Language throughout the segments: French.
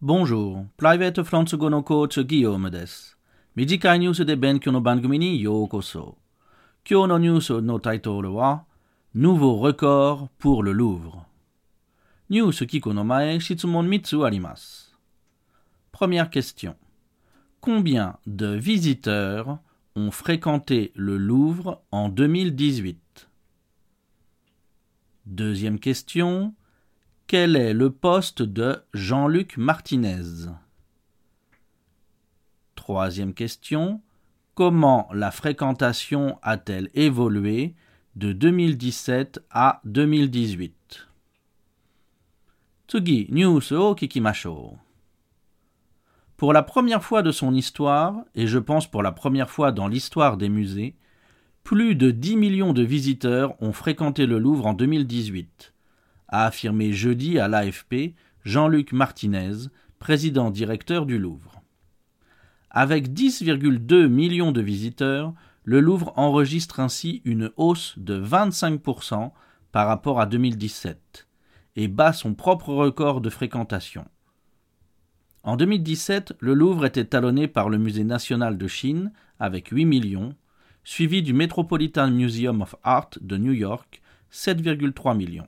Bonjour, Private Fransugo no coach Guillaume です。短いニュースで勉強の番組にようこそ。今日のニュースのタイトルは Nouveau record pour le Louvre。ニュース聞くの前、質問3つあります。Première question. Combien de visiteurs ont fréquenté le Louvre en 2018 Deuxième question. Quel est le poste de Jean-Luc Martinez? Troisième question. Comment la fréquentation a-t-elle évolué de 2017 à 2018 Tsugi, news o kikimashou. Pour la première fois de son histoire, et je pense pour la première fois dans l'histoire des musées, plus de 10 millions de visiteurs ont fréquenté le Louvre en 2018, a affirmé jeudi à l'AFP Jean-Luc Martinez, président directeur du Louvre. Avec 10,2 millions de visiteurs, le Louvre enregistre ainsi une hausse de 25% par rapport à 2017 et bat son propre record de fréquentation. En 2017, le Louvre était talonné par le Musée national de Chine avec 8 millions, suivi du Metropolitan Museum of Art de New York, 7,3 millions.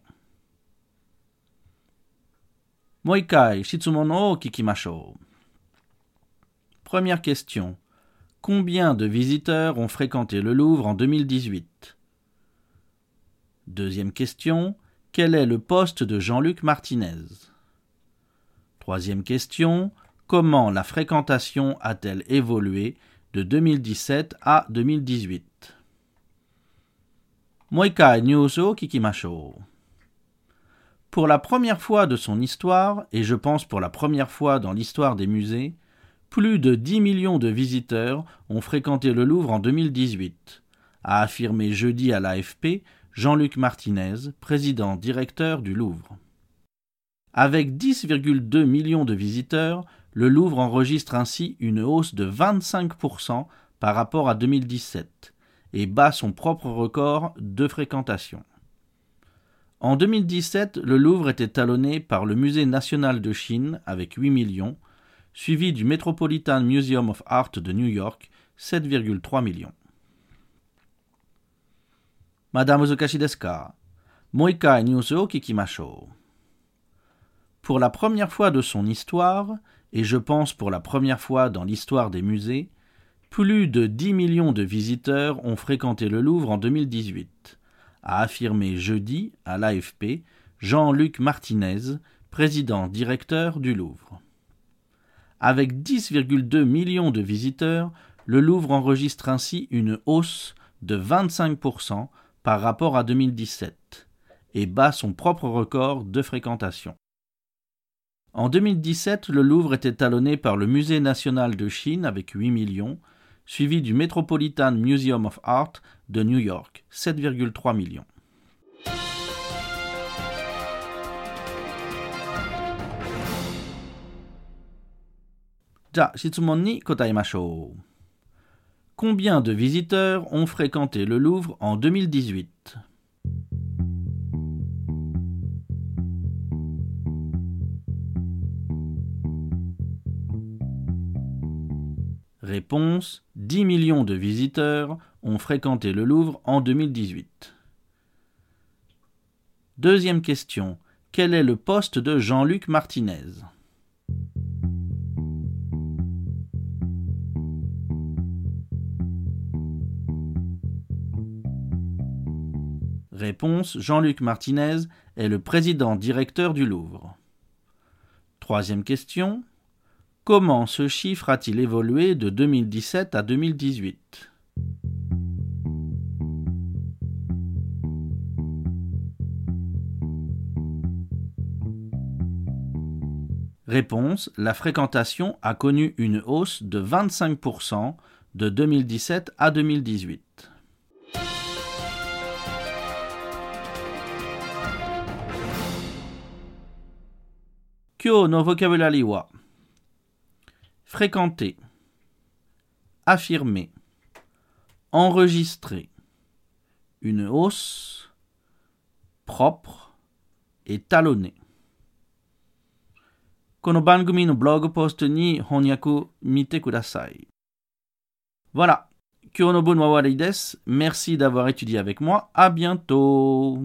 Moikai Shitsumono Kikimashou. Première question. Combien de visiteurs ont fréquenté le Louvre en 2018 Deuxième question. Quel est le poste de Jean-Luc Martinez? Troisième question. Comment la fréquentation a-t-elle évolué de 2017 à 2018 Moikai news o kikimashou. Pour la première fois de son histoire, et je pense pour la première fois dans l'histoire des musées, plus de 10 millions de visiteurs ont fréquenté le Louvre en 2018, a affirmé jeudi à l'AFP Jean-Luc Martinez, président directeur du Louvre. Avec 10,2 millions de visiteurs, le Louvre enregistre ainsi une hausse de 25% par rapport à 2017 et bat son propre record de fréquentation. En 2017, le Louvre était talonné par le Musée national de Chine avec 8 millions, suivi du Metropolitan Museum of Art de New York, 7,3 millions. Madame Uzukashi desu ka Moikai news o kikimashou. Pour la première fois de son histoire, et je pense pour la première fois dans l'histoire des musées, plus de 10 millions de visiteurs ont fréquenté le Louvre en 2018, a affirmé jeudi à l'AFP Jean-Luc Martinez, président directeur du Louvre. Avec 10,2 millions de visiteurs, le Louvre enregistre ainsi une hausse de 25% par rapport à 2017 et bat son propre record de fréquentation. En 2017, le Louvre était talonné par le Musée national de Chine avec 8 millions, suivi du Metropolitan Museum of Art de New York, 7,3 millions. Combien de visiteurs ont fréquenté le Louvre en 2018 Réponse 10 millions de visiteurs ont fréquenté le Louvre en 2018. Deuxième question. Quel est le poste de Jean-Luc Martinez? Réponse Jean-Luc Martinez est le président directeur du Louvre. Troisième question. Comment ce chiffre a-t-il évolué de 2017 à 2018 Réponse La fréquentation a connu une hausse de 25% de 2017 à 2018. Kyo no vocabulary wa fréquenter, affirmer, enregistrer, une hausse, propre et talonner. この番組のブログポストに翻訳見てください。Voilà. 今日の分は終わりです。Merci d'avoir étudié avec moi. À bientôt.